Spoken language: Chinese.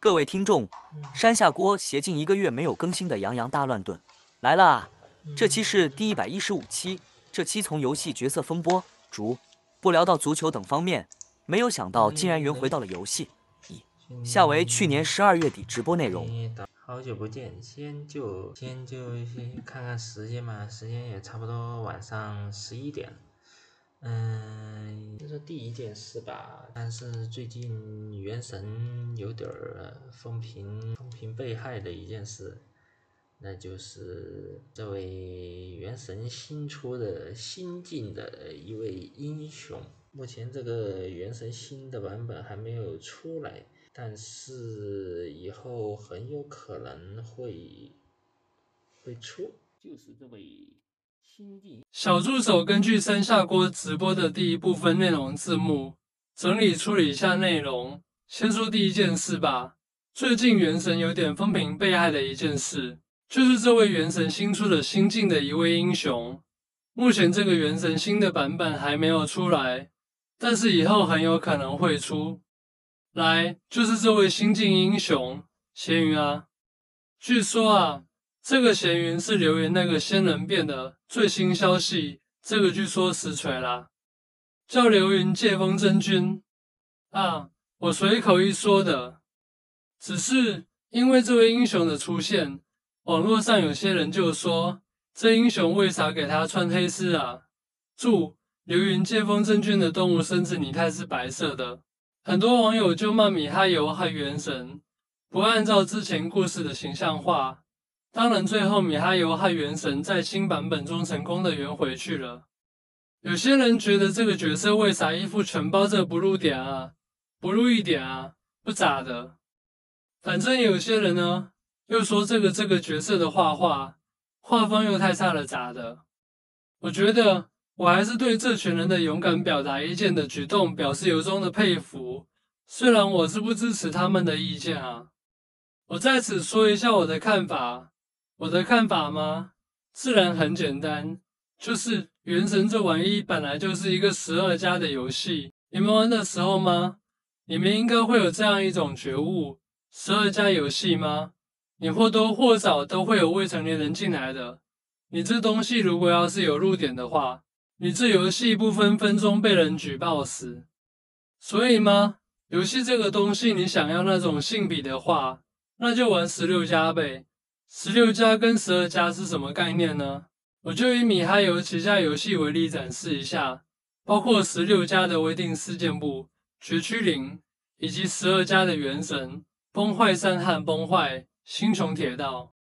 各位听众，山下锅斜近一个月没有更新的洋洋大乱炖来了啊！这期是第一百一十五期。这期从游戏角色风波、逐不聊到足球等方面，没有想到竟然圆回到了游戏。以下为去年十二月底直播内容。好久不见，先就先就先看看时间嘛，时间也差不多晚上十一点。嗯，这是第一件事吧。但是最近原神有点儿风评风评被害的一件事，那就是这位原神新出的新晋的一位英雄。目前这个原神新的版本还没有出来，但是以后很有可能会会出，就是这位。小助手根据三下锅直播的第一部分内容字幕整理处理一下内容。先说第一件事吧，最近原神有点风评被害的一件事，就是这位原神新出的新晋的一位英雄。目前这个原神新的版本还没有出来，但是以后很有可能会出来。就是这位新晋英雄闲云啊，据说啊。这个闲云是流言那个仙人变的最新消息，这个据说实锤啦，叫流云借风真君啊，我随口一说的，只是因为这位英雄的出现，网络上有些人就说这英雄为啥给他穿黑丝啊？注：流云借风真君的动物身子拟态是白色的，很多网友就骂米哈游和元神不按照之前故事的形象画。当然，最后米哈游和元神在新版本中成功的圆回去了。有些人觉得这个角色为啥衣服全包着不露点啊？不露一点啊？不咋的。反正有些人呢，又说这个这个角色的画画画风又太差了，咋的？我觉得我还是对这群人的勇敢表达意见的举动表示由衷的佩服。虽然我是不支持他们的意见啊，我在此说一下我的看法。我的看法吗？自然很简单，就是《原神》这玩意本来就是一个十二加的游戏。你们玩的时候吗？你们应该会有这样一种觉悟：十二加游戏吗？你或多或少都会有未成年人进来的。你这东西如果要是有入点的话，你这游戏不分分钟被人举报死。所以吗？游戏这个东西，你想要那种性比的话，那就玩十六加呗。十六加跟十二加是什么概念呢？我就以米哈游旗下游戏为例展示一下，包括十六加的微定事件簿、绝区零，以及十二加的原神、崩坏三和崩坏星穹铁道。